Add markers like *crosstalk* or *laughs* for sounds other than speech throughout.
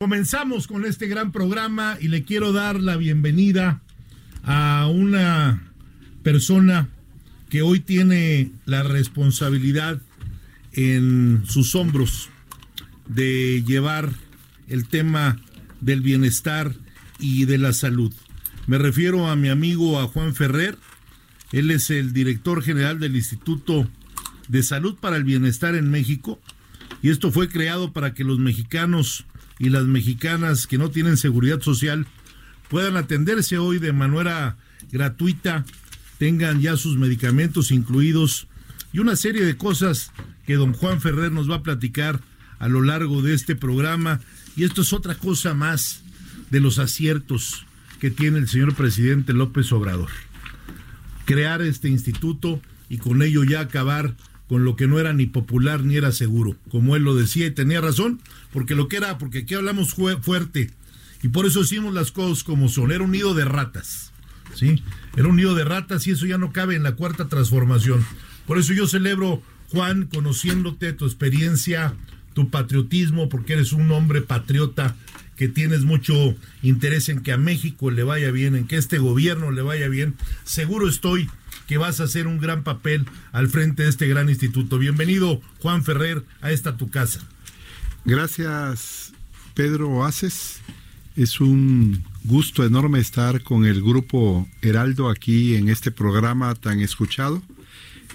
Comenzamos con este gran programa y le quiero dar la bienvenida a una persona que hoy tiene la responsabilidad en sus hombros de llevar el tema del bienestar y de la salud. Me refiero a mi amigo a Juan Ferrer. Él es el director general del Instituto de Salud para el Bienestar en México. Y esto fue creado para que los mexicanos y las mexicanas que no tienen seguridad social puedan atenderse hoy de manera gratuita tengan ya sus medicamentos incluidos y una serie de cosas que don Juan Ferrer nos va a platicar a lo largo de este programa. Y esto es otra cosa más de los aciertos que tiene el señor presidente López Obrador. Crear este instituto y con ello ya acabar con lo que no era ni popular ni era seguro, como él lo decía y tenía razón, porque lo que era, porque aquí hablamos fuerte y por eso hicimos las cosas como son, era un nido de ratas. ¿sí? Era un nido de ratas y eso ya no cabe en la cuarta transformación. Por eso yo celebro, Juan, conociéndote, tu experiencia, tu patriotismo, porque eres un hombre patriota que tienes mucho interés en que a México le vaya bien, en que este gobierno le vaya bien. Seguro estoy que vas a hacer un gran papel al frente de este gran instituto. Bienvenido, Juan Ferrer, a esta tu casa. Gracias, Pedro Oaces. Es un gusto enorme estar con el grupo Heraldo aquí en este programa tan escuchado.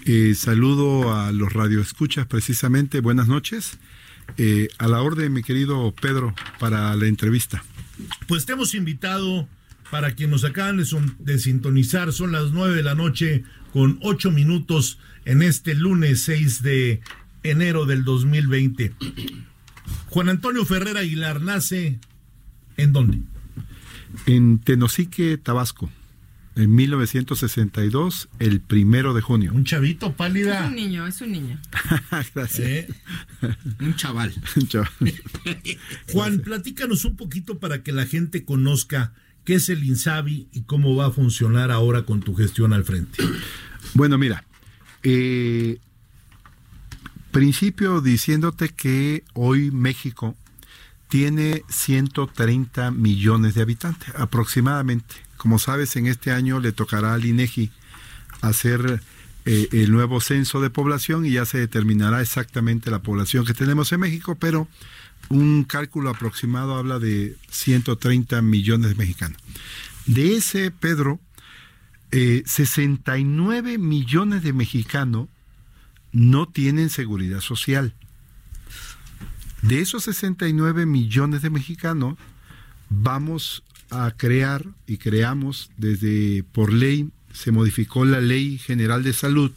Eh, saludo a los radioescuchas precisamente. Buenas noches. Eh, a la orden, mi querido Pedro, para la entrevista. Pues te hemos invitado para quienes nos acaban de, de, sintonizar. Son las nueve de la noche con ocho minutos en este lunes 6 de enero del 2020. Juan Antonio Ferrer Aguilar nace ¿En dónde? En Tenosique, Tabasco, en 1962, el primero de junio. Un chavito pálida. Es un niño, es un niño. *laughs* Gracias. ¿Eh? Un chaval. *laughs* Un chaval. *laughs* Juan, platícanos un poquito para que la gente conozca qué es el INSABI y cómo va a funcionar ahora con tu gestión al frente. Bueno, mira, eh, principio diciéndote que hoy México tiene 130 millones de habitantes aproximadamente. Como sabes, en este año le tocará al INEGI hacer eh, el nuevo censo de población y ya se determinará exactamente la población que tenemos en México, pero un cálculo aproximado habla de 130 millones de mexicanos. De ese, Pedro, 69 eh, millones de mexicanos no tienen seguridad social. De esos 69 millones de mexicanos, vamos a crear y creamos desde por ley, se modificó la Ley General de Salud.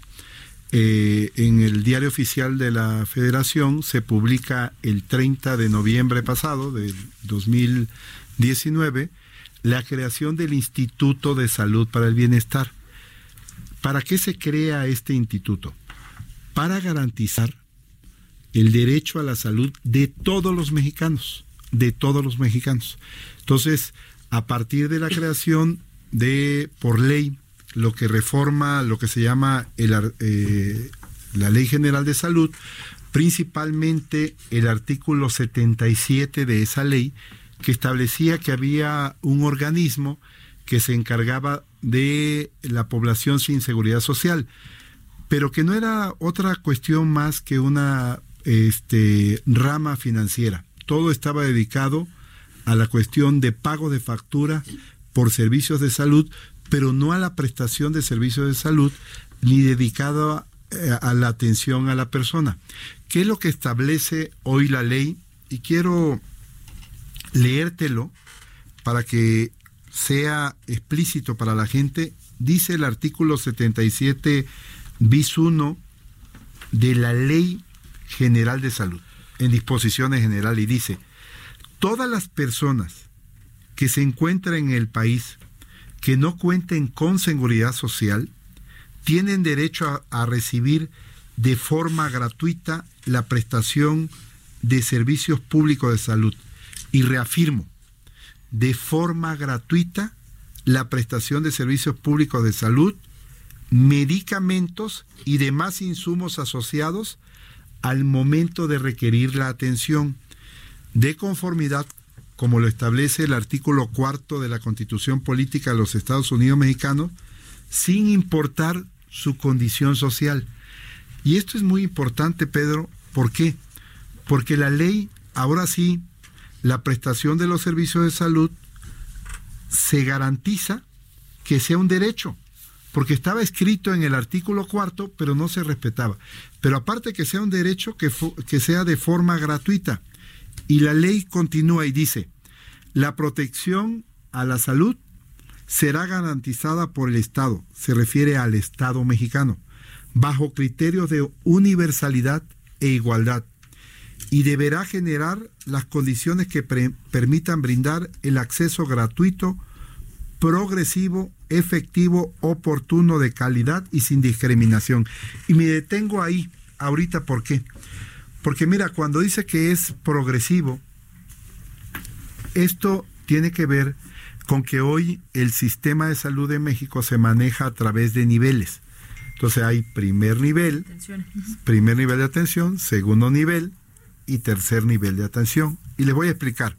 Eh, en el diario oficial de la Federación se publica el 30 de noviembre pasado, del 2019, la creación del Instituto de Salud para el Bienestar. ¿Para qué se crea este instituto? Para garantizar el derecho a la salud de todos los mexicanos, de todos los mexicanos. Entonces, a partir de la creación de, por ley, lo que reforma lo que se llama eh, la Ley General de Salud, principalmente el artículo 77 de esa ley, que establecía que había un organismo que se encargaba de la población sin seguridad social, pero que no era otra cuestión más que una este, rama financiera. Todo estaba dedicado a la cuestión de pago de factura por servicios de salud, pero no a la prestación de servicios de salud ni dedicado a, eh, a la atención a la persona. ¿Qué es lo que establece hoy la ley? Y quiero leértelo para que sea explícito para la gente. Dice el artículo 77 bis 1 de la ley General de Salud. en disposiciones generales y dice, todas las personas que se encuentran en el país que no cuenten con seguridad social tienen derecho a, a recibir de forma gratuita la prestación de servicios públicos de salud. Y reafirmo, de forma gratuita la prestación de servicios públicos de salud, medicamentos y demás insumos asociados al momento de requerir la atención, de conformidad como lo establece el artículo cuarto de la Constitución Política de los Estados Unidos Mexicanos, sin importar su condición social. Y esto es muy importante, Pedro, ¿por qué? Porque la ley, ahora sí, la prestación de los servicios de salud se garantiza que sea un derecho, porque estaba escrito en el artículo cuarto, pero no se respetaba. Pero aparte que sea un derecho, que, que sea de forma gratuita. Y la ley continúa y dice, la protección a la salud será garantizada por el Estado, se refiere al Estado mexicano, bajo criterios de universalidad e igualdad, y deberá generar las condiciones que permitan brindar el acceso gratuito, progresivo, efectivo, oportuno, de calidad y sin discriminación. Y me detengo ahí ahorita, ¿por qué? Porque mira, cuando dice que es progresivo, esto tiene que ver con que hoy el sistema de salud de México se maneja a través de niveles. Entonces hay primer nivel, primer nivel de atención, segundo nivel y tercer nivel de atención. Y les voy a explicar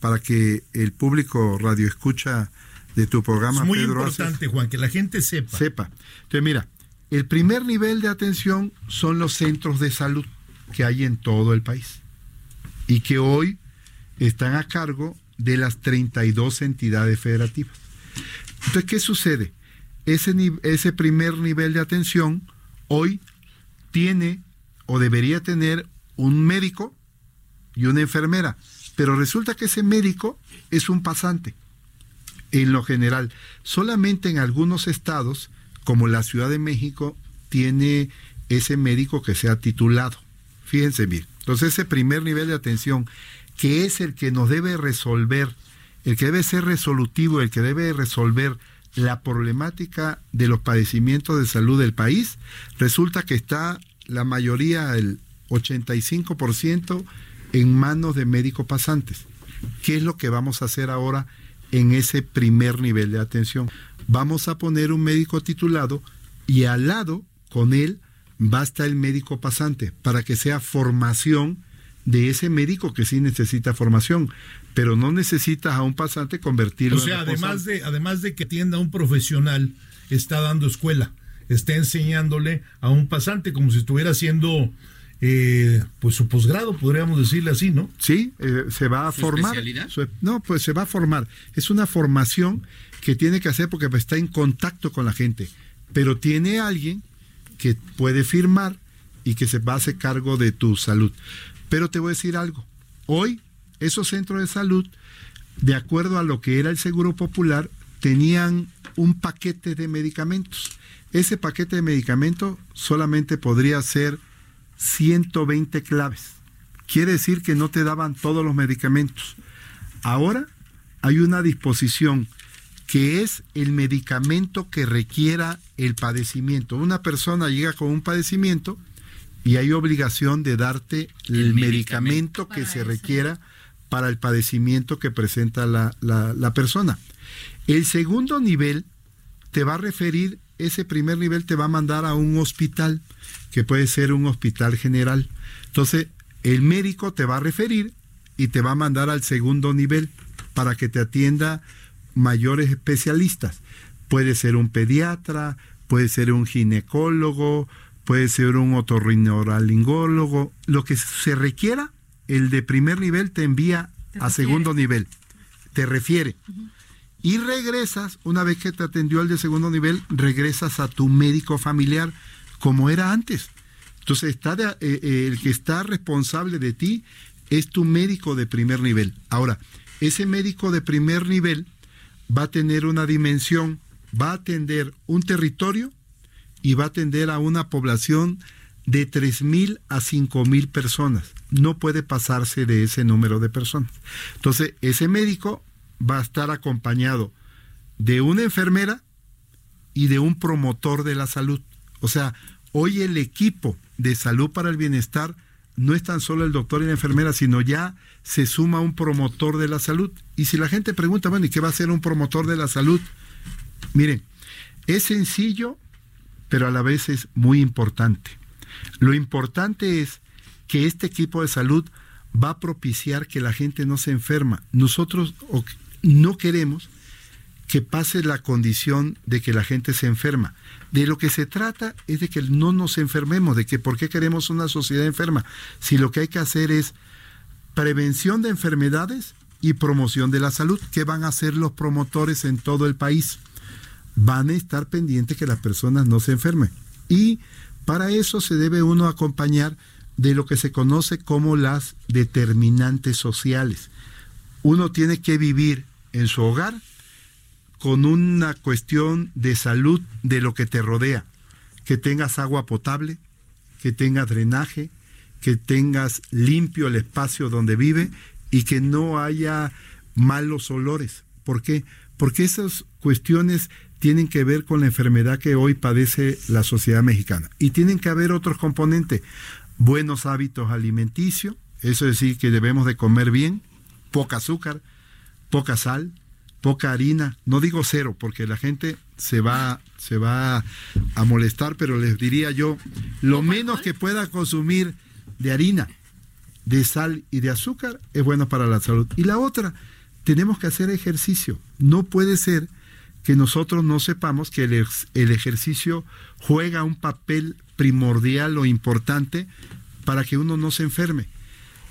para que el público radio escucha de tu programa. Es muy importante, Juan, que la gente sepa. Sepa. Entonces, mira, el primer nivel de atención son los centros de salud que hay en todo el país y que hoy están a cargo de las 32 entidades federativas. Entonces, ¿qué sucede? Ese, ese primer nivel de atención hoy tiene o debería tener un médico y una enfermera, pero resulta que ese médico es un pasante. En lo general, solamente en algunos estados, como la Ciudad de México, tiene ese médico que sea titulado. Fíjense bien. Entonces, ese primer nivel de atención que es el que nos debe resolver, el que debe ser resolutivo, el que debe resolver la problemática de los padecimientos de salud del país, resulta que está la mayoría, el 85%, en manos de médicos pasantes. ¿Qué es lo que vamos a hacer ahora en ese primer nivel de atención? Vamos a poner un médico titulado y al lado, con él, basta el médico pasante para que sea formación de ese médico que sí necesita formación, pero no necesitas a un pasante convertirlo. O sea, además de además de que atienda a un profesional, está dando escuela, está enseñándole a un pasante como si estuviera haciendo eh, pues su posgrado, podríamos decirle así, ¿no? Sí, eh, se va a formar. no, pues se va a formar. Es una formación que tiene que hacer porque está en contacto con la gente, pero tiene alguien que puede firmar y que se va a hacer cargo de tu salud. Pero te voy a decir algo. Hoy, esos centros de salud, de acuerdo a lo que era el Seguro Popular, tenían un paquete de medicamentos. Ese paquete de medicamentos solamente podría ser 120 claves. Quiere decir que no te daban todos los medicamentos. Ahora hay una disposición que es el medicamento que requiera el padecimiento. Una persona llega con un padecimiento y hay obligación de darte el, medicamento, que se requiera para el padecimiento que presenta la, la, persona. El segundo nivel te va a referir, ese primer nivel te va a mandar a un hospital, que puede ser un hospital general. Entonces, el médico te va a referir y te va a mandar al segundo nivel para que te atienda mayores especialistas. Puede ser un pediatra, puede ser un ginecólogo, puede ser un otorrinolaringólogo, lo que se requiera, el de primer nivel te envía a segundo nivel, te refiere. Y regresas, una vez que te atendió el de segundo nivel, regresas a tu médico familiar como era antes. Entonces, está eh, eh, el que está responsable de ti es tu médico de primer nivel. Ahora, ese médico de primer nivel va a tener una dimensión, va a atender un territorio y va a atender a una población de 3.000 a 5.000 personas. No puede pasarse de ese número de personas. Entonces, ese médico va a estar acompañado de una enfermera y de un promotor de la salud. O sea, hoy el equipo de salud para el bienestar no es tan solo el doctor y la enfermera, sino ya se suma un promotor de la salud. Y si la gente pregunta, bueno, ¿y qué va a hacer un promotor de la salud? Miren, es sencillo, pero a la vez es muy importante. Lo importante es que este equipo de salud va a propiciar que la gente no se enferma. Nosotros no queremos que pase la condición de que la gente se enferma. De lo que se trata es de que no nos enfermemos, de que por qué queremos una sociedad enferma, si lo que hay que hacer es prevención de enfermedades y promoción de la salud. ¿Qué van a hacer los promotores en todo el país? Van a estar pendientes que las personas no se enfermen. Y para eso se debe uno acompañar de lo que se conoce como las determinantes sociales. Uno tiene que vivir en su hogar con una cuestión de salud de lo que te rodea, que tengas agua potable, que tengas drenaje, que tengas limpio el espacio donde vive y que no haya malos olores. ¿Por qué? Porque esas cuestiones tienen que ver con la enfermedad que hoy padece la sociedad mexicana. Y tienen que haber otros componentes, buenos hábitos alimenticios, eso es decir, que debemos de comer bien, poca azúcar, poca sal, poca harina, no digo cero, porque la gente se va, se va a molestar, pero les diría yo, lo menos que pueda consumir de harina, de sal y de azúcar es bueno para la salud. Y la otra, tenemos que hacer ejercicio. No puede ser que nosotros no sepamos que el, el ejercicio juega un papel primordial o importante para que uno no se enferme.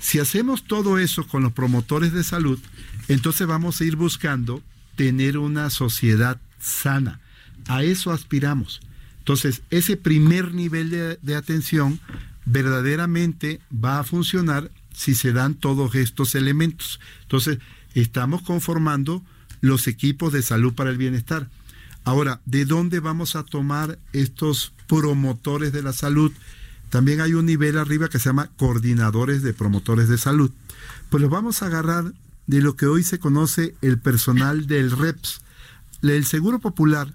Si hacemos todo eso con los promotores de salud, entonces vamos a ir buscando tener una sociedad sana. A eso aspiramos. Entonces, ese primer nivel de, de, atención verdaderamente va a funcionar si se dan todos estos elementos. Entonces, estamos conformando los equipos de salud para el bienestar. Ahora, ¿de dónde vamos a tomar estos promotores de la salud? También hay un nivel arriba que se llama coordinadores de promotores de salud. Pues los vamos a agarrar de lo que hoy se conoce el personal del REPS. El Seguro Popular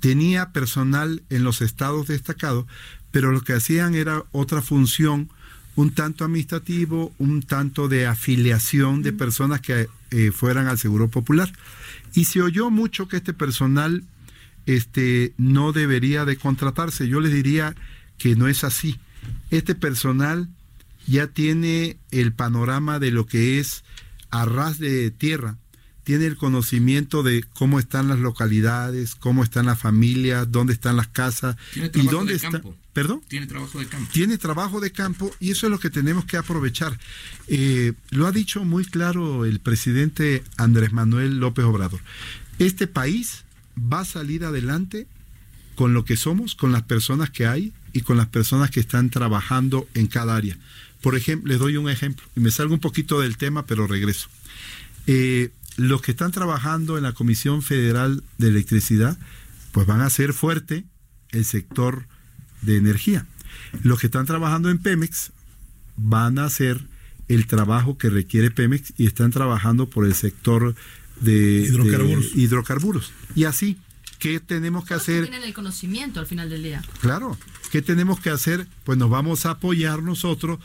tenía personal en los estados destacados, pero lo que hacían era otra función un tanto administrativo, un tanto de afiliación de personas que eh, fueran al Seguro Popular. Y se oyó mucho que este personal este, no debería de contratarse. Yo les diría que no es así. Este personal ya tiene el panorama de lo que es a ras de tierra, tiene el conocimiento de cómo están las localidades, cómo están las familias, dónde están las casas y dónde está. ¿Perdón? Tiene trabajo de campo. Tiene trabajo de campo y eso es lo que tenemos que aprovechar. Eh, lo ha dicho muy claro el presidente Andrés Manuel López Obrador. Este país va a salir adelante con lo que somos, con las personas que hay y con las personas que están trabajando en cada área. Por ejemplo, les doy un ejemplo y me salgo un poquito del tema, pero regreso. Eh, los que están trabajando en la Comisión Federal de Electricidad, pues van a ser fuerte el sector de energía. Los que están trabajando en Pemex van a hacer el trabajo que requiere Pemex y están trabajando por el sector de hidrocarburos. De hidrocarburos. Y así, ¿qué tenemos que hacer? Tienen el conocimiento al final del día. Claro, ¿qué tenemos que hacer? Pues nos vamos a apoyar nosotros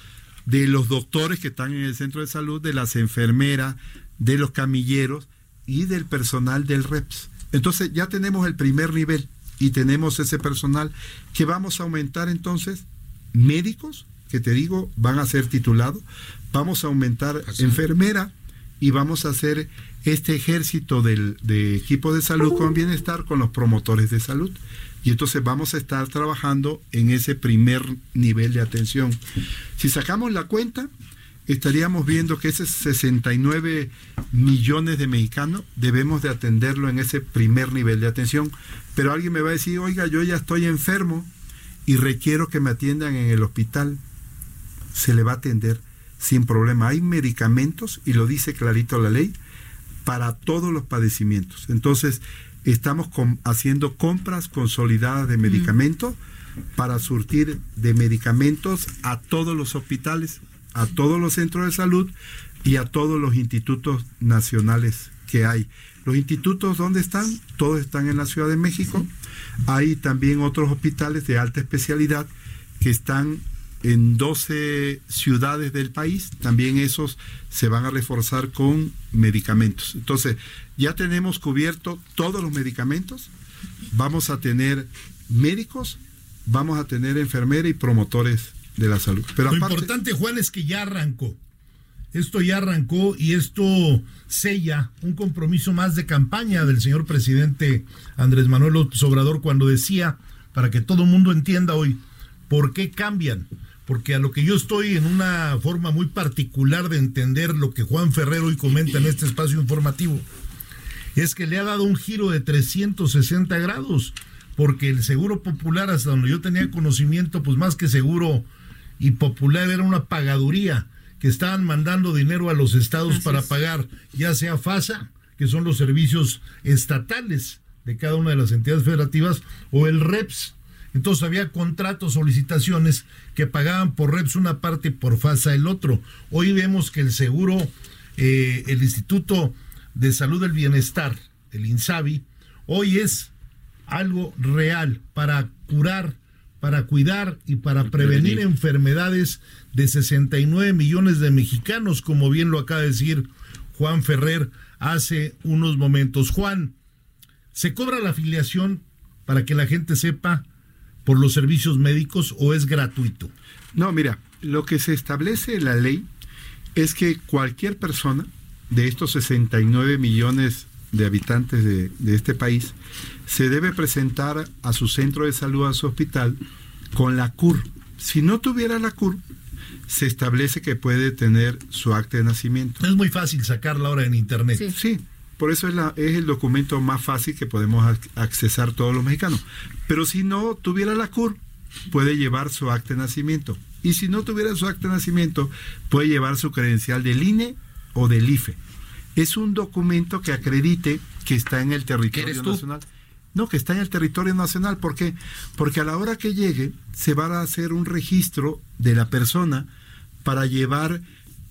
de los doctores que están en el centro de salud, de las enfermeras, de los camilleros y del personal del REPS. Entonces ya tenemos el primer nivel y tenemos ese personal que vamos a aumentar entonces. Médicos, que te digo, van a ser titulados, vamos a aumentar enfermera y vamos a hacer este ejército del, de equipo de salud con bienestar con los promotores de salud. Y entonces vamos a estar trabajando en ese primer nivel de atención. Si sacamos la cuenta, estaríamos viendo que ese 69 millones de mexicanos debemos de atenderlo en ese primer nivel de atención. Pero alguien me va a decir, oiga, yo ya estoy enfermo y requiero que me atiendan en el hospital. Se le va a atender sin problema. Hay medicamentos, y lo dice clarito la ley, para todos los padecimientos. Entonces, estamos haciendo compras consolidadas de medicamentos para surtir de medicamentos a todos los hospitales, a todos los centros de salud y a todos los institutos nacionales que hay. Los institutos, ¿dónde están? Todos están en la Ciudad de México. Hay también otros hospitales de alta especialidad que están en 12 ciudades del país. También esos se van a reforzar con medicamentos. Entonces, ya tenemos cubierto todos los medicamentos. Vamos a tener médicos, vamos a tener enfermeras y promotores de la salud. Pero Lo importante, Juan, es que ya arrancó. Esto ya arrancó y esto sella un compromiso más de campaña del señor presidente Andrés Manuel Obrador cuando decía, para que todo el mundo entienda hoy, por qué cambian. Porque a lo que yo estoy en una forma muy particular de entender lo que Juan Ferrero hoy comenta en este espacio informativo, es que le ha dado un giro de 360 grados, porque el seguro popular, hasta donde yo tenía conocimiento, pues más que seguro y popular, era una pagaduría que estaban mandando dinero a los estados para pagar, ya sea FASA, que son los servicios estatales de cada una de las entidades federativas, o el REPS. Entonces había contratos, solicitaciones que pagaban por REPS una parte y por FASA el otro. Hoy vemos que el seguro, eh, el Instituto de Salud del Bienestar, el INSABI, hoy es algo real para curar para cuidar y para prevenir, enfermedades de 69 millones de mexicanos, como bien lo acaba de decir Juan Ferrer hace unos momentos. Juan, ¿se cobra la afiliación para que la gente sepa por los servicios médicos o es gratuito? No, mira, lo que se establece en la ley es que cualquier persona de estos 69 millones de habitantes de, de, este país se debe presentar a su centro de salud, a su hospital, con la CUR. Si no tuviera la CUR, se establece que puede tener su acta de nacimiento. Es muy fácil sacarla ahora en Internet. Sí, por eso es, la, es el documento más fácil que podemos accesar todos los mexicanos. Pero si no tuviera la CUR, puede llevar su acta de nacimiento. Y si no tuviera su acta de nacimiento, puede llevar su credencial del INE o del IFE. Es un documento que acredite que está en el territorio nacional. No, que está en el territorio nacional. ¿Por qué? Porque a la hora que llegue se va a hacer un registro de la persona para llevar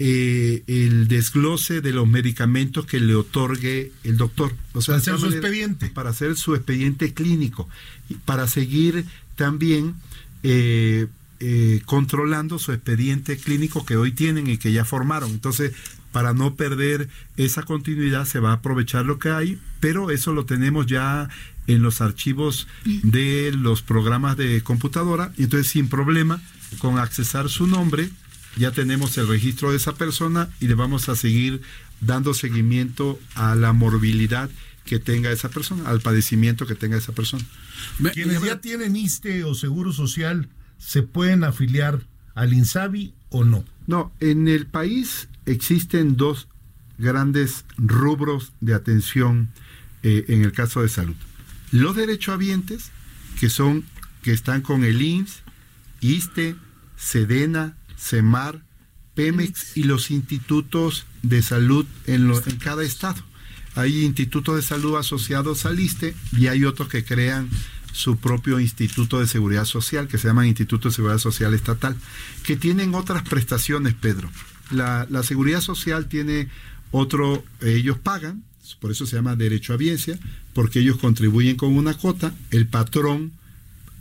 eh, el desglose de los medicamentos que le otorgue el doctor. O sea, para hacer su expediente. Para hacer su expediente clínico. Y para seguir también eh, eh, controlando su expediente clínico que hoy tienen y que ya formaron. Entonces, para no perder esa continuidad se va a aprovechar lo que hay, pero eso lo tenemos ya en los archivos de los programas de computadora y entonces sin problema con accesar su nombre ya tenemos el registro de esa persona y le vamos a seguir dando seguimiento a la morbilidad que tenga esa persona, al padecimiento que tenga esa persona. Quienes ya tienen ISTE o Seguro Social, ¿se pueden afiliar al INSABI o no? No, en el país existen dos grandes rubros de atención eh, en el caso de salud. Los derechohabientes, que son, que están con el IMSS, ISTE, SEDENA, CEMAR, PEMEX y los institutos de salud en, en cada estado. Hay institutos de salud asociados al ISTE y hay otros que crean su propio instituto de seguridad social, que se llama Instituto de Seguridad Social Estatal, que tienen otras prestaciones, Pedro. La, la seguridad social tiene otro, ellos pagan, por eso se llama derecho a biencia, porque ellos contribuyen con una cuota, el patrón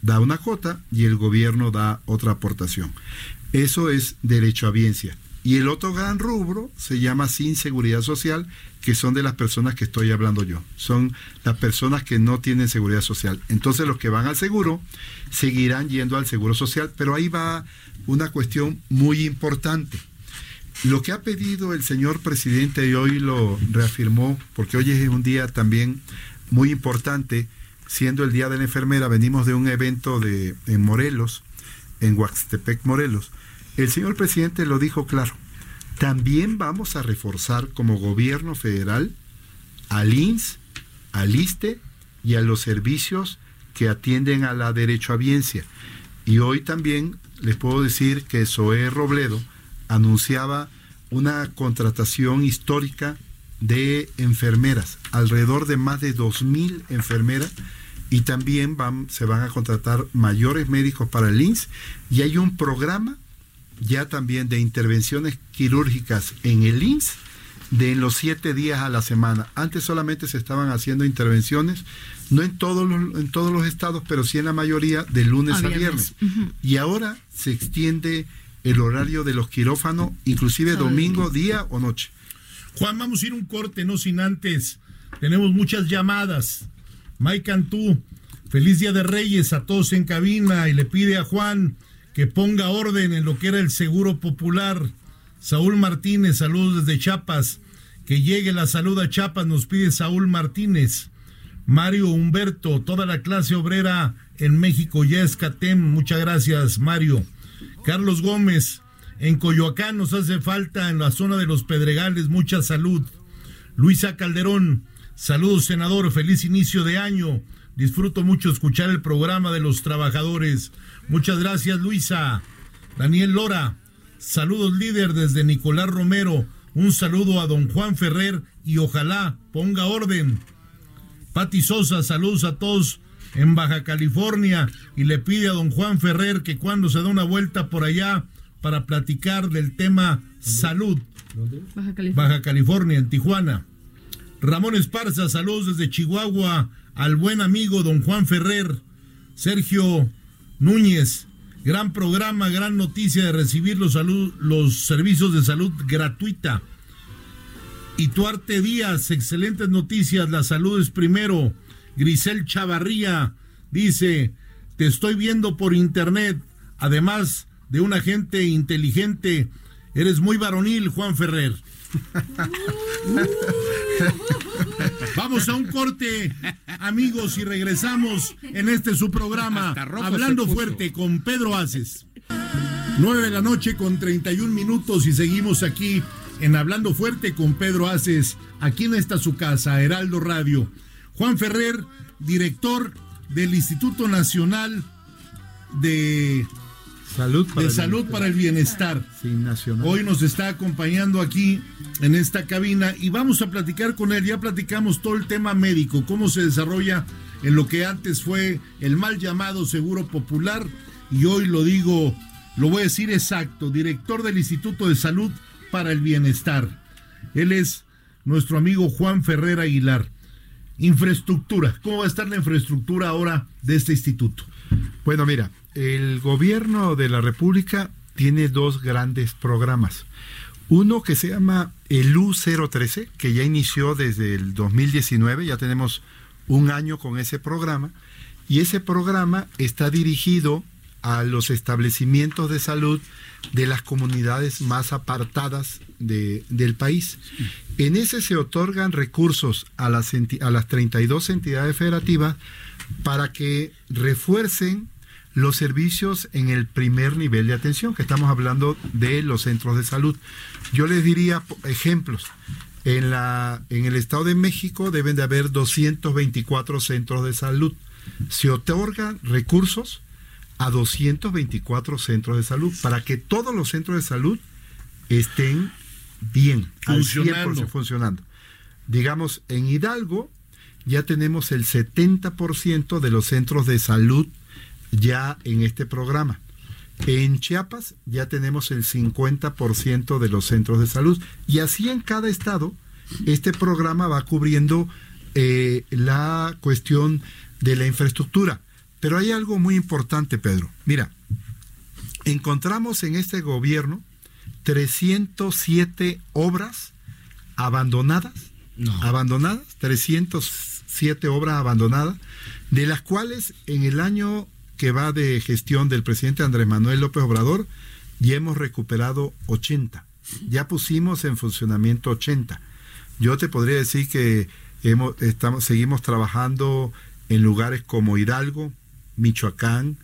da una cuota y el gobierno da otra aportación. Eso es derecho a biencia. Y el otro gran rubro se llama sin seguridad social, que son de las personas que estoy hablando yo. Son las personas que no tienen seguridad social. Entonces los que van al seguro seguirán yendo al seguro social, pero ahí va una cuestión muy importante. Lo que ha pedido el señor presidente y hoy lo reafirmó, porque hoy es un día también muy importante, siendo el Día de la Enfermera, venimos de un evento de, en Morelos, en Huaxtepec, Morelos. El señor presidente lo dijo claro, también vamos a reforzar como gobierno federal al INS, al ISTE y a los servicios que atienden a la derechohabiencia. Y hoy también les puedo decir que Zoé Robledo, anunciaba una contratación histórica de enfermeras, alrededor de más de 2.000 enfermeras y también van, se van a contratar mayores médicos para el INS y hay un programa ya también de intervenciones quirúrgicas en el INS de los siete días a la semana. Antes solamente se estaban haciendo intervenciones, no en todos los, en todos los estados, pero sí en la mayoría, de lunes a, viernes. Y ahora se extiende el horario de los quirófanos, inclusive domingo, día o noche. Juan, vamos a ir un corte, no sin antes. Tenemos muchas llamadas. Mike Cantú, feliz día de Reyes a todos en cabina y le pide a Juan que ponga orden en lo que era el seguro popular. Saúl Martínez, saludos desde Chiapas. Que llegue la salud a Chiapas, nos pide Saúl Martínez. Mario Humberto, toda la clase obrera en México ya es CATEM. Muchas gracias, Mario. Carlos Gómez, en Coyoacán nos hace falta en la zona de los Pedregales mucha salud. Luisa Calderón, Saludos, senador. Feliz inicio de año. Disfruto mucho escuchar el programa de los trabajadores. Muchas gracias, Luisa. Daniel Lora. Saludos, líder, desde Nicolás Romero. Un saludo a don Juan Ferrer y ojalá ponga orden. Pati Sosa, saludos a todos en Baja California y le pide a don Juan Ferrer que cuando se da una vuelta por allá para platicar del tema salud. Baja California. Baja California, en Tijuana. Ramón Esparza, saludos desde Chihuahua al buen amigo don Juan Ferrer, Sergio Núñez, gran programa, gran noticia de recibir los, los servicios de salud gratuita. Y Tuarte Díaz, excelentes noticias, la salud es primero. Grisel Chavarría dice, te estoy viendo por internet, además de una gente inteligente, eres muy varonil, Juan Ferrer. *laughs* *laughs* Vamos a un corte, amigos, y regresamos en este su programa, Hablando Fuerte con Pedro Aces. 9 de la noche con 31 minutos y seguimos aquí en Hablando Fuerte con Pedro Aces, aquí en esta su casa, Heraldo Radio. Juan Ferrer, director del Instituto Nacional de Salud para de Salud para el Bienestar. Hoy nos está acompañando aquí en esta cabina y vamos a platicar con él. Ya platicamos todo el tema médico, cómo se desarrolla en lo que antes fue el mal llamado Seguro Popular y hoy lo digo, lo voy a decir exacto, director del Instituto de Salud para el Bienestar. Él es nuestro amigo Juan Ferrer Aguilar. Infraestructura, ¿cómo va a estar la infraestructura ahora de este instituto? Bueno, mira, el gobierno de la República tiene dos grandes programas. Uno que se llama el U013, que ya inició desde el 2019, ya tenemos un año con ese programa, y ese programa está dirigido a los establecimientos de salud de las comunidades más apartadas del país. En ese se otorgan recursos a las, a las 32 entidades federativas para que refuercen los servicios en el primer nivel de atención, que estamos hablando de los centros de salud. Yo les diría ejemplos. En, la, en el Estado de México deben de haber 224 centros de salud. Se otorgan recursos a 224 centros de salud para que todos los centros de salud estén bien, funcionando. funcionando. Digamos, en Hidalgo ya tenemos el 70% de los centros de salud ya en este programa. En Chiapas ya tenemos el 50% de los centros de salud y así en cada estado este programa va cubriendo eh, la cuestión de la infraestructura. Pero hay algo muy importante, Pedro. Mira, encontramos en este gobierno 307 obras abandonadas, abandonadas, 307 obras abandonadas, de las cuales en el año que va de gestión del presidente Andrés Manuel López Obrador, ya hemos recuperado 80. Ya pusimos en funcionamiento 80. Yo te podría decir que hemos, estamos, seguimos trabajando en lugares como Hidalgo, Michoacán,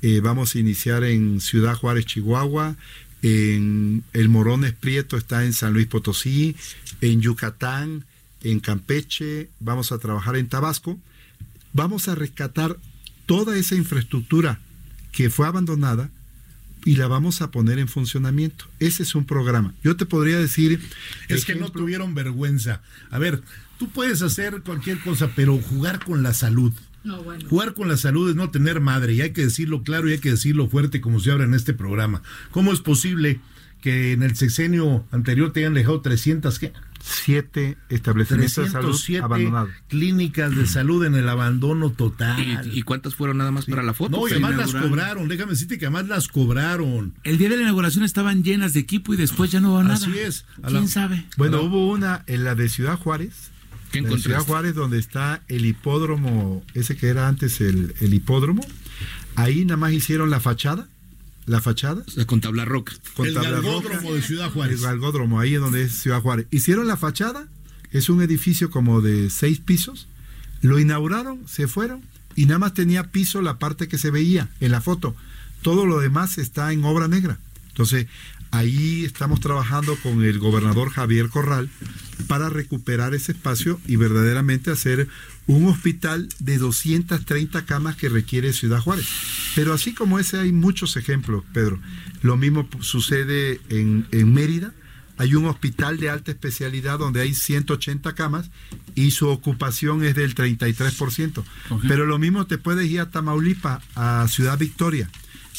eh, vamos a iniciar en Ciudad Juárez, Chihuahua, en el Morones Prieto está en San Luis Potosí, en Yucatán, en Campeche, vamos a trabajar en Tabasco. Vamos a rescatar toda esa infraestructura que fue abandonada y la vamos a poner en funcionamiento. Ese es un programa. Yo te podría decir... Es que no tuvieron vergüenza. A ver, tú puedes hacer cualquier cosa, pero jugar con la salud. No, bueno. Jugar con la salud es no tener madre, y hay que decirlo claro y hay que decirlo fuerte como se habla en este programa. ¿Cómo es posible que en el sexenio anterior te hayan dejado 300 ¿qué? Siete establecimientos de salud abandonados. clínicas de salud en el abandono total. ¿Y, cuántas fueron nada más para la foto? No, y además las cobraron, déjame decirte que además las cobraron. El día de la inauguración estaban llenas de equipo y después ya no hubo nada. Así es. ¿Quién sabe? Bueno, hubo una en la de Ciudad Juárez. ¿Qué en Ciudad Juárez, donde está el hipódromo, ese que era antes el, el hipódromo. Ahí nada más hicieron la fachada la fachada. con tabla roca. Con el galgódromo de Ciudad Juárez. El galgódromo, ahí es donde es Ciudad Juárez. Hicieron la fachada, es un edificio como de seis pisos. Lo inauguraron, se fueron y nada más tenía piso la parte que se veía en la foto. Todo lo demás está en obra negra. Entonces, ahí estamos trabajando con el gobernador Javier Corral para recuperar ese espacio y verdaderamente hacer un hospital de 230 camas que requiere Ciudad Juárez. Pero así como ese hay muchos ejemplos, Pedro. Lo mismo sucede en, Mérida. Hay un hospital de alta especialidad donde hay 180 camas y su ocupación es del 33%. Pero lo mismo te puedes ir a Tamaulipa, a Ciudad Victoria.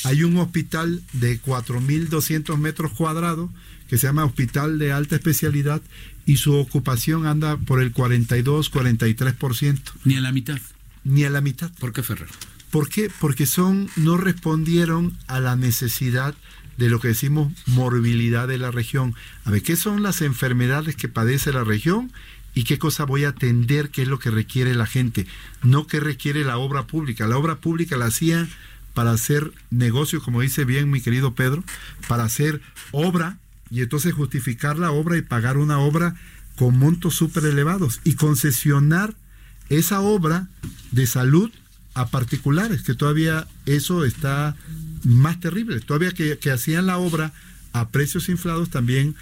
Hay un hospital de 4.200 metros cuadrados que se llama Hospital de Alta Especialidad y su ocupación anda por el 42, 43%. Ni a la mitad. Ni a la mitad. ¿Por qué Ferrer? ¿Por qué? Porque son, no respondieron a la necesidad de lo que decimos morbilidad de la región. A ver, ¿qué son las enfermedades que padece la región? y qué cosa voy a atender, qué es lo que requiere la gente, no qué requiere la obra pública. La obra pública la hacía para hacer negocio, como dice bien mi querido Pedro, para hacer obra y entonces justificar la obra y pagar una obra con montos súper elevados y concesionar esa obra de salud a particulares, que todavía eso está más terrible. Todavía que, hacían la obra a precios inflados también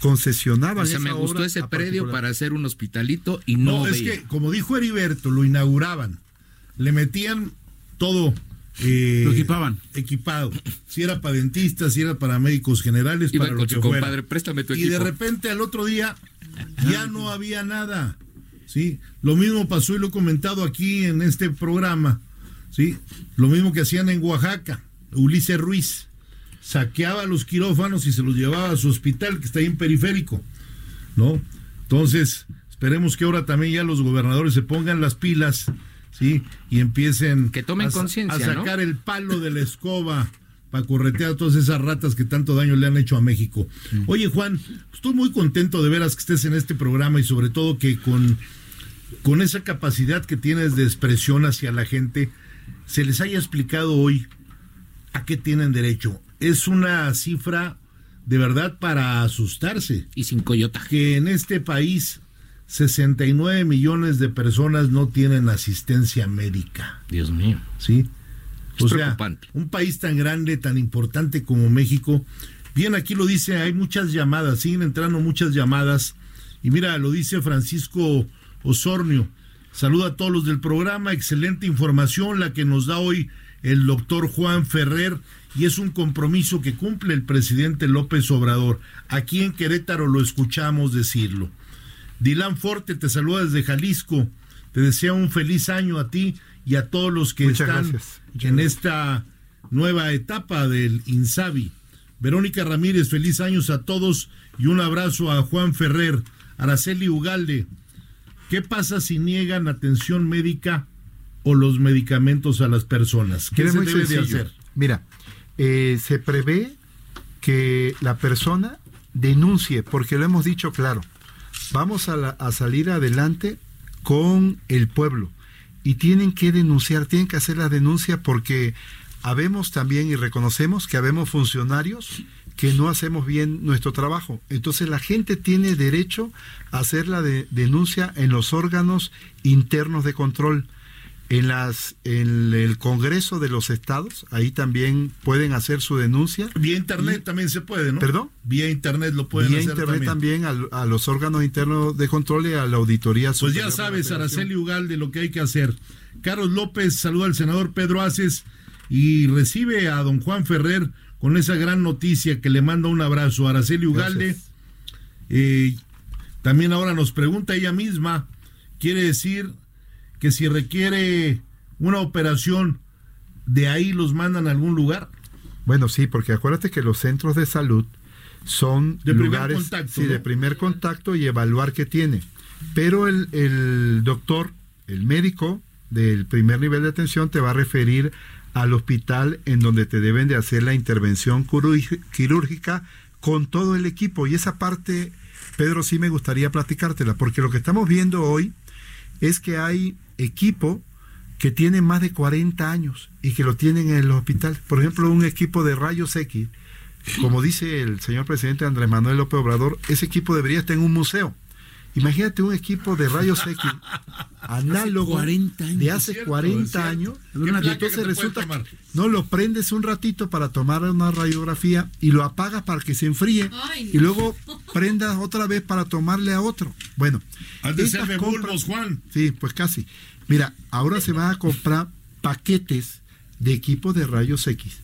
concesionaban. O sea, me gustó ese predio para hacer un hospitalito y no. No, es que, como dijo Heriberto, lo inauguraban, le metían todo eh, lo equipaban. Equipado. Si era para dentistas, si era para médicos generales, para lo que compadre, préstame tu equipo. Y de repente al otro día ya no había nada. ¿sí? Lo mismo pasó y lo he comentado aquí en este programa. ¿sí? Lo mismo que hacían en Oaxaca. Ulises Ruiz saqueaba los quirófanos y se los llevaba a su hospital que está ahí en periférico. ¿No? Entonces, esperemos que ahora también ya los gobernadores se pongan las pilas ¿sí? Y empiecen que tomen conciencia, a sacar el palo de la escoba para corretear a todas esas ratas que tanto daño le han hecho a México. Oye, Juan, estoy muy contento de veras que estés en este programa y sobre todo que con, con esa capacidad que tienes de expresión hacia la gente, se les haya explicado hoy a qué tienen derecho. Es una cifra de verdad para asustarse. Y sin coyota. Que en este país 69 millones de personas no tienen asistencia médica. Dios mío. ¿Sí? o sea, un país tan grande, tan importante como México. Bien, aquí lo dice, hay muchas llamadas, siguen entrando muchas llamadas. Y mira, lo dice Francisco Osornio. Saluda a todos los del programa, excelente información la que nos da hoy el doctor Juan Ferrer y es un compromiso que cumple el presidente López Obrador. Aquí en Querétaro lo escuchamos decirlo. Dilan Forte te saluda desde Jalisco. Te desea un feliz año a ti y a todos los que están en esta nueva etapa del INSABI. Verónica Ramírez, feliz años a todos y un abrazo a Juan Ferrer. Araceli Ugalde, ¿qué pasa si niegan atención médica o los medicamentos a las personas? ¿Qué se debe de hacer? Mira, eh, se prevé que la persona denuncie, porque lo hemos dicho claro, vamos a, salir adelante con el pueblo y tienen que denunciar, tienen que hacer la denuncia porque habemos también y reconocemos que habemos funcionarios que no hacemos bien nuestro trabajo. Entonces la gente tiene derecho a hacer la denuncia en los órganos internos de control en las en el Congreso de los Estados, ahí también pueden hacer su denuncia. Vía internet también se puede, ¿no? ¿Perdón? Vía internet lo pueden hacer internet también, a, los órganos internos de control y a la auditoría. Pues ya sabes, Araceli Ugalde, lo que hay que hacer. Carlos López saluda al senador Pedro Aces y recibe a don Juan Ferrer con esa gran noticia que le manda un abrazo a Araceli Ugalde. Eh, también ahora nos pregunta ella misma, quiere decir que si requiere una operación, de ahí los mandan a algún lugar. Bueno, sí, porque acuérdate que los centros de salud son De primer lugares contacto, sí, ¿no? de primer contacto y evaluar qué tiene. Pero el, el doctor, el médico del primer nivel de atención te va a referir al hospital en donde te deben de hacer la intervención quirúrgica con todo el equipo. Y esa parte, Pedro, sí me gustaría platicártela, porque lo que estamos viendo hoy es que hay equipo que tiene más de 40 años y que lo tienen en el hospital. Por ejemplo, un equipo de rayos X, como dice el señor presidente Andrés Manuel López Obrador, ese equipo debería estar en un museo. Imagínate un equipo de rayos X *laughs* análogo 40 años. de hace Es cierto, 40 es cierto. años. ¿Qué Y placa que te entonces resulta tomar? que no lo prendes un ratito para tomar una radiografía y lo apagas para que se enfríe Ay, y luego prendas otra vez para tomarle a otro. Bueno, Han de ser compras- bulbos, Juan. Sí, pues casi. Mira, ahora se van a comprar paquetes de equipos de rayos X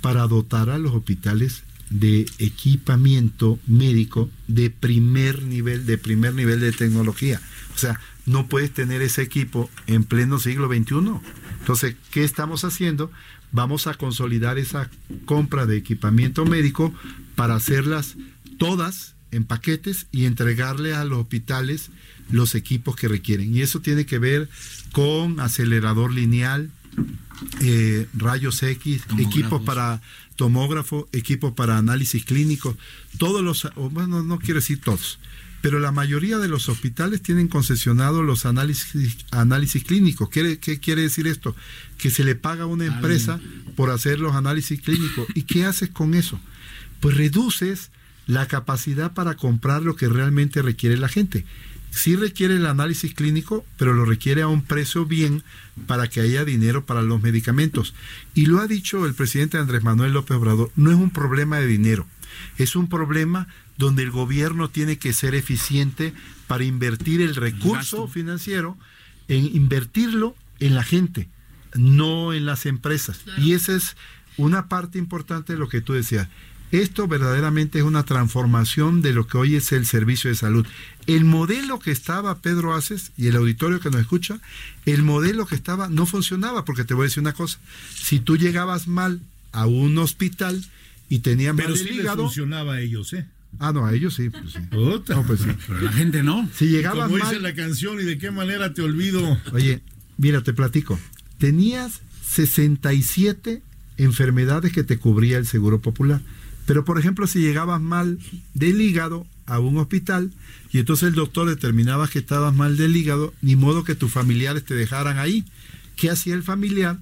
para dotar a los hospitales de equipamiento médico de primer nivel, de primer nivel de tecnología. O sea, no puedes tener ese equipo en pleno siglo XXI. Entonces, ¿qué estamos haciendo? Vamos a consolidar esa compra de equipamiento médico para hacerlas todas en paquetes y entregarle a los hospitales los equipos que requieren. Y eso tiene que ver con acelerador lineal, eh, rayos X, equipos para tomógrafo, equipos para análisis clínico, todos los, bueno, no quiero decir todos, pero la mayoría de los hospitales tienen concesionados los análisis, análisis clínicos. ¿Qué, ¿Qué quiere decir esto? Que se le paga a una empresa por hacer los análisis clínicos. ¿Y qué haces con eso? Pues reduces la capacidad para comprar lo que realmente requiere la gente. Sí requiere el análisis clínico, pero lo requiere a un precio bien para que haya dinero para los medicamentos. Y lo ha dicho el presidente Andrés Manuel López Obrador, no es un problema de dinero, es un problema donde el gobierno tiene que ser eficiente para invertir el recurso financiero, en invertirlo en la gente, no en las empresas. Y esa es una parte importante de lo que tú decías. Esto verdaderamente es una transformación de lo que hoy es el servicio de salud. El modelo que estaba Pedro Aces y el auditorio que nos escucha, el modelo que estaba no funcionaba, porque te voy a decir una cosa, si tú llegabas mal a un hospital y tenías mal Pero el sí hígado, funcionaba a ellos, ¿eh? ah no, a ellos sí, pues sí. Puta. No, pues sí. Pero la gente no. Si llegabas Como mal, dice la canción, y de qué manera te olvido. Oye, mira, te platico. Tenías 67 enfermedades que te cubría el Seguro Popular. Pero, por ejemplo, si llegabas mal del hígado a un hospital y entonces el doctor determinaba que estabas mal del hígado, ni modo que tus familiares te dejaran ahí. ¿Qué hacía el familiar?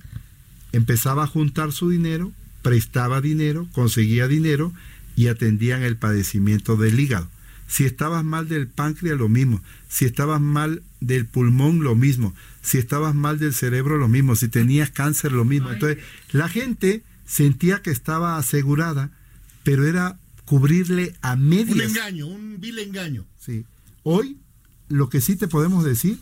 Empezaba a juntar su dinero, prestaba dinero, conseguía dinero y atendían el padecimiento del hígado. Si estabas mal del páncreas, lo mismo. Si estabas mal del pulmón, lo mismo. Si estabas mal del cerebro, lo mismo. Si tenías cáncer, lo mismo. Entonces, la gente sentía que estaba asegurada, pero era cubrirle a Un medias. engaño, un vil engaño. Sí. Hoy, lo que sí te podemos decir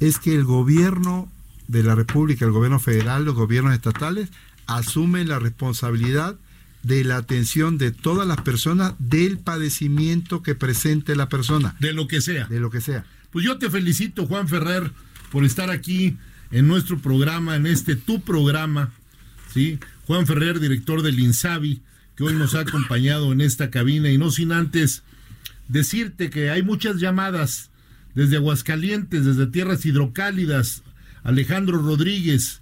es que el gobierno de la República, el gobierno federal, los gobiernos estatales, asumen la responsabilidad de la atención de todas las personas del padecimiento que presente la persona, De lo que sea. de lo que sea. Pues yo te felicito, Juan Ferrer, por estar aquí en nuestro programa, en este tu programa, ¿sí? Juan Ferrer, director del INSABI, que hoy nos ha acompañado en esta cabina, y no sin antes decirte que hay muchas llamadas desde Aguascalientes, desde tierras hidrocálidas, Alejandro Rodríguez,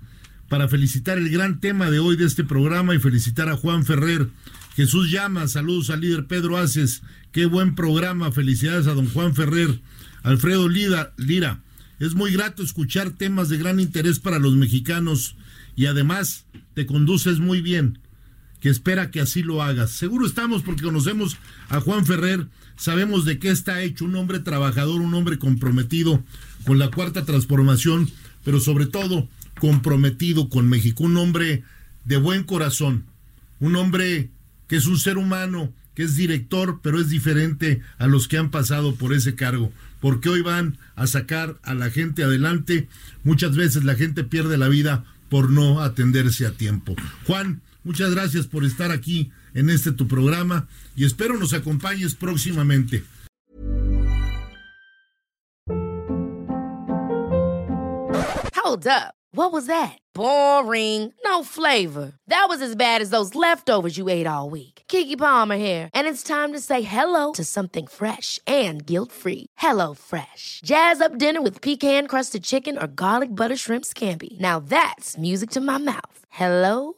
para felicitar el gran tema de hoy de este programa y felicitar a Juan Ferrer. Jesús Llama, saludos al líder Pedro Aces, qué buen programa, felicidades a don Juan Ferrer. Alfredo Lira, es muy grato escuchar temas de gran interés para los mexicanos y además te conduces muy bien, que espera que así lo hagas. Seguro estamos porque conocemos a Juan Ferrer, sabemos de qué está hecho, un hombre trabajador, un hombre comprometido con la cuarta transformación, pero sobre todo comprometido con México, un hombre de buen corazón, un hombre que es un ser humano, que es director, pero es diferente a los que han pasado por ese cargo, porque hoy van a sacar a la gente adelante. Muchas veces la gente pierde la vida por no atenderse a tiempo. Juan, Muchas gracias por estar aquí en este tu programa y espero nos acompañes próximamente. Hold up. What was that? Boring. No flavor. That was as bad as those leftovers you ate all week. Kiki Palmer here, and it's time to say hello to something fresh and guilt-free. Hello Fresh. Jazz up dinner with pecan-crusted chicken or garlic butter shrimp scampi. Now that's music to my mouth. Hello